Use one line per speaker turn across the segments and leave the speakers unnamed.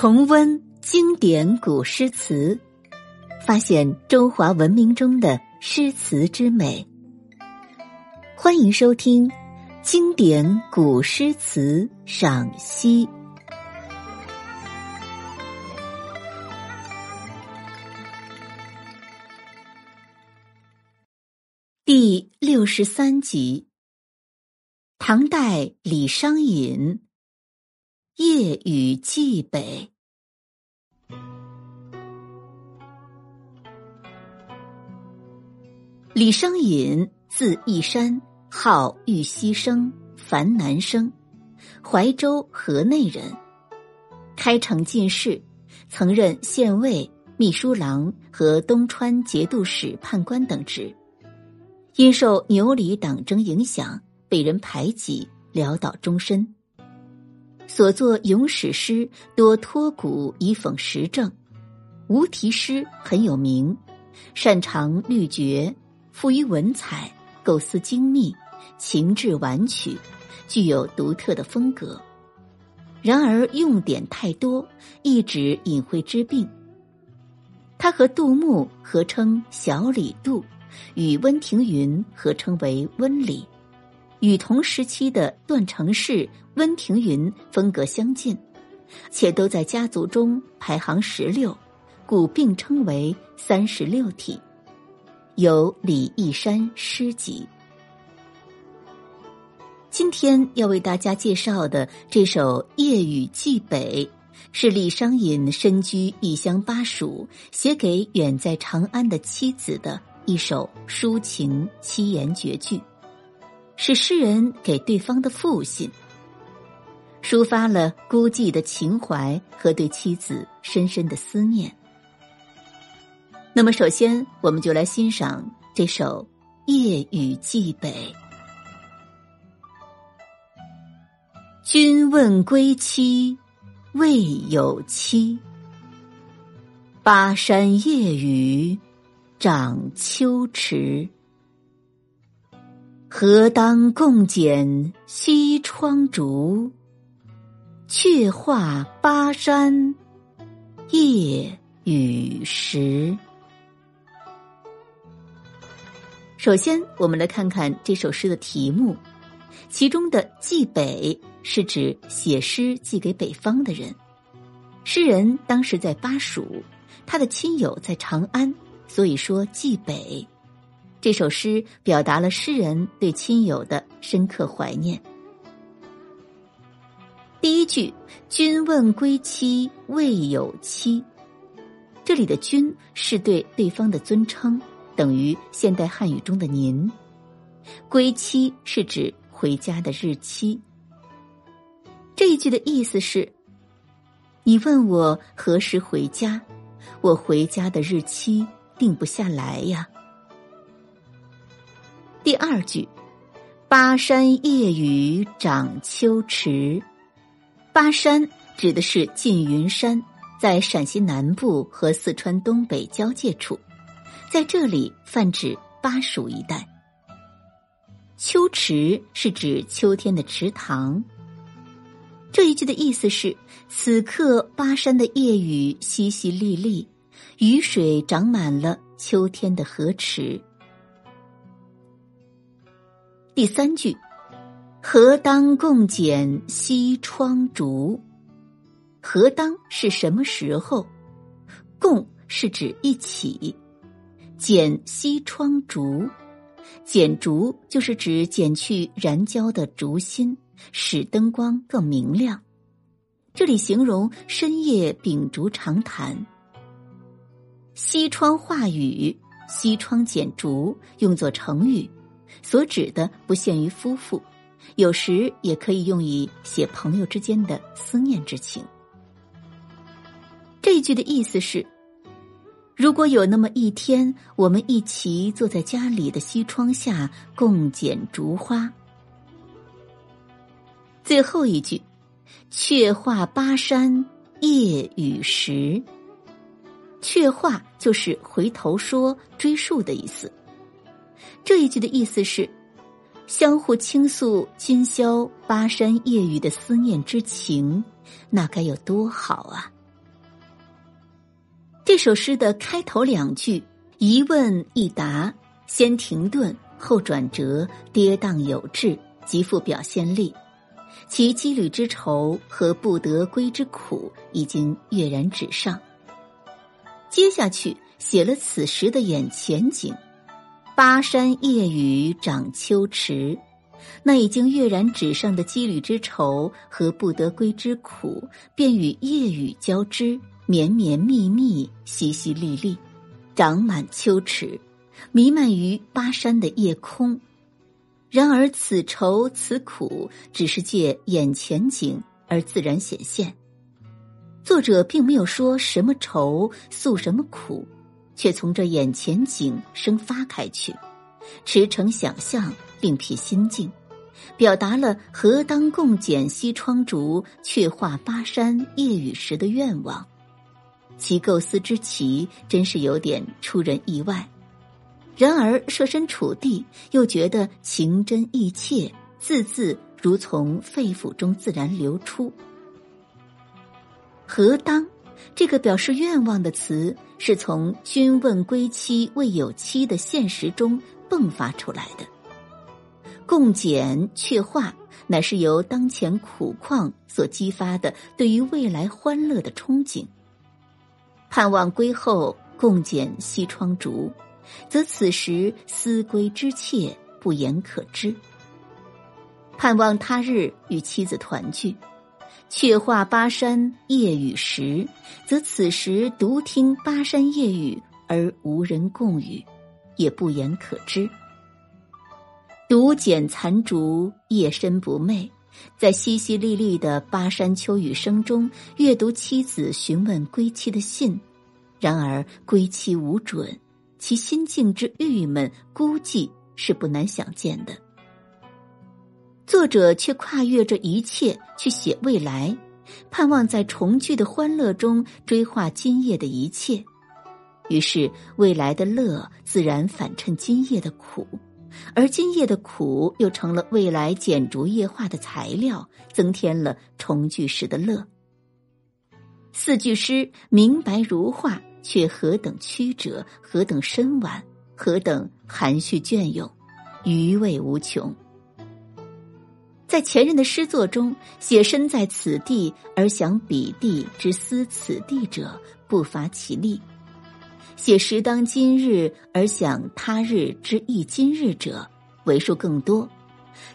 重温经典古诗词，发现中华文明中的诗词之美。欢迎收听《经典古诗词赏析》第六十三集。唐代李商隐。夜雨寄北。李商隐，字义山，号玉溪生、樊南生，怀州河内人。开城进士，曾任县尉、秘书郎和东川节度使判官等职。因受牛李党争影响，被人排挤，潦倒终身。所作咏史诗多托古以讽时政，无题诗很有名，擅长律绝，富于文采，构思精密，情致婉曲，具有独特的风格。然而用典太多，一直隐晦之病。他和杜牧合称小李杜，与温庭筠合称为温李。与同时期的段成式、温庭筠风格相近，且都在家族中排行十六，故并称为三十六体。有李义山诗集。今天要为大家介绍的这首《夜雨寄北》，是李商隐身居异乡巴蜀，写给远在长安的妻子的一首抒情七言绝句。是诗人给对方的父信，抒发了孤寂的情怀和对妻子深深的思念。那么，首先我们就来欣赏这首《夜雨寄北》。君问归期未有期，巴山夜雨涨秋池。何当共剪西窗烛？却话巴山夜雨时。首先，我们来看看这首诗的题目，其中的“寄北”是指写诗寄给北方的人。诗人当时在巴蜀，他的亲友在长安，所以说寄北。这首诗表达了诗人对亲友的深刻怀念。第一句“君问归期未有期”，这里的“君”是对对方的尊称，等于现代汉语中的“您”。归期是指回家的日期。这一句的意思是：你问我何时回家，我回家的日期定不下来呀。第二句，“巴山夜雨涨秋池”，巴山指的是缙云山，在陕西南部和四川东北交界处，在这里泛指巴蜀一带。秋池是指秋天的池塘。这一句的意思是，此刻巴山的夜雨淅淅沥沥，雨水涨满了秋天的河池。第三句，何当共剪西窗烛？何当是什么时候？共是指一起。剪西窗烛，剪烛就是指剪去燃焦的烛芯，使灯光更明亮。这里形容深夜秉烛长谈。西窗画雨，西窗剪烛用作成语。所指的不限于夫妇，有时也可以用以写朋友之间的思念之情。这句的意思是：如果有那么一天，我们一起坐在家里的西窗下共剪烛花。最后一句，却话巴山夜雨时。却话就是回头说、追溯的意思。这一句的意思是，相互倾诉今宵巴山夜雨的思念之情，那该有多好啊！这首诗的开头两句一问一答，先停顿后转折，跌宕有致，极富表现力。其羁旅之愁和不得归之苦已经跃然纸上。接下去写了此时的眼前景：巴山夜雨涨秋池。那已经跃然纸上的羁旅之愁和不得归之苦，便与夜雨交织，绵绵密密，淅淅沥沥，长满秋池，弥漫于巴山的夜空。然而，此愁此苦，只是借眼前景而自然显现。作者并没有说什么愁诉什么苦，却从这眼前景生发开去，驰骋想象，另辟心境。表达了“何当共剪西窗烛，却话巴山夜雨时”的愿望，其构思之奇，真是有点出人意外。然而设身处地，又觉得情真意切，字字如从肺腑中自然流出。何当这个表示愿望的词，是从“君问归期未有期”的现实中迸发出来的。共剪却话，乃是由当前苦况所激发的对于未来欢乐的憧憬。盼望归后共剪西窗烛，则此时思归之切不言可知。盼望他日与妻子团聚，却话巴山夜雨时，则此时独听巴山夜雨而无人共语，也不言可知。独剪残烛，夜深不寐，在淅淅沥沥的巴山秋雨声中阅读妻子询问归期的信，然而归期无准，其心境之郁闷孤寂是不难想见的。作者却跨越这一切去写未来，盼望在重聚的欢乐中追画今夜的一切，于是未来的乐自然反衬今夜的苦。而今夜的苦又成了未来剪烛夜话的材料，增添了重聚时的乐。四句诗明白如画，却何等曲折，何等深婉，何等含蓄隽永，余味无穷。在前人的诗作中，写身在此地而想彼地之思此地者，不乏其例。写时当今日而想他日之意今日者为数更多，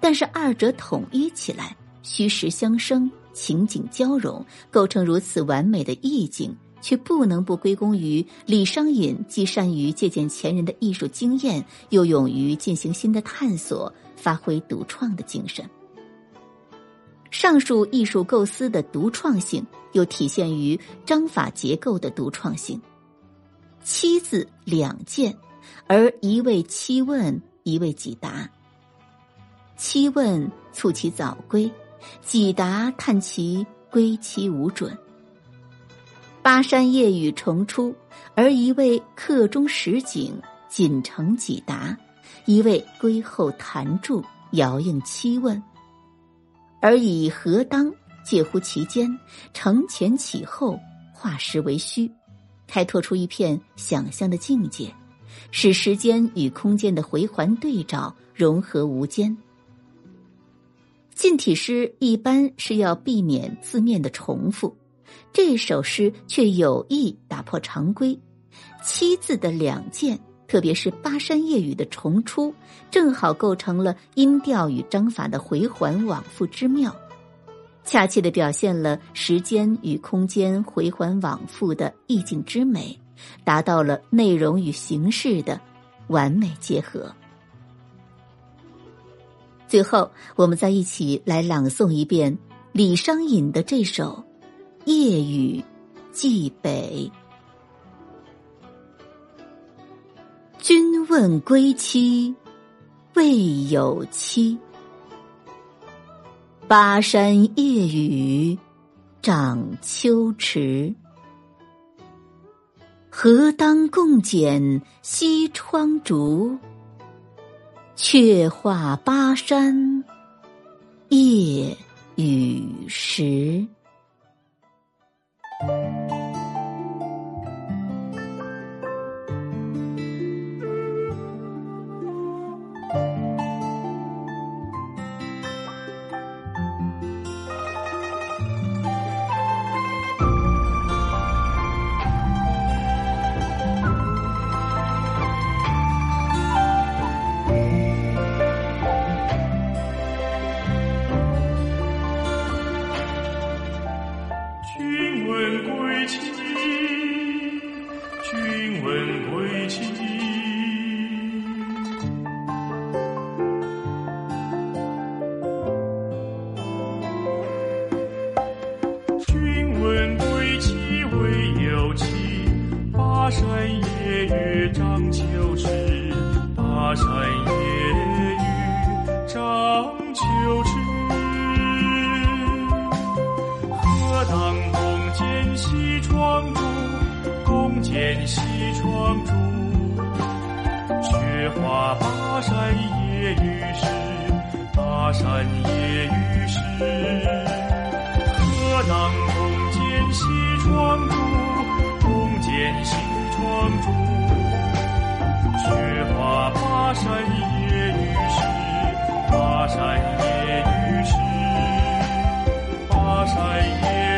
但是二者统一起来，虚实相生，情景交融，构成如此完美的意境，却不能不归功于李商隐既善于借鉴前人的艺术经验，又勇于进行新的探索，发挥独创的精神。上述艺术构思的独创性，又体现于章法结构的独创性。七字两件，而一味七问，一味几答。七问促其早归，几答叹其归期无准。巴山夜雨重出，而一位客中实景，锦城几答；一位归后弹著，遥应七问。而以何当介乎其间，承前启后，化实为虚。开拓出一片想象的境界，使时间与空间的回环对照融合无间。近体诗一般是要避免字面的重复，这首诗却有意打破常规。七字的两件，特别是巴山夜雨的重出，正好构成了音调与章法的回环往复之妙。恰切的表现了时间与空间回环往复的意境之美，达到了内容与形式的完美结合。最后，我们再一起来朗诵一遍李商隐的这首《夜雨寄北》。君问归期，未有期。巴山夜雨涨秋池，何当共剪西窗烛？却话巴山夜雨时。
窗烛。雪花巴山夜雨时，巴山夜雨时。何当共剪西窗烛？共剪西窗烛。雪花巴山夜雨时，巴山夜雨时，巴山夜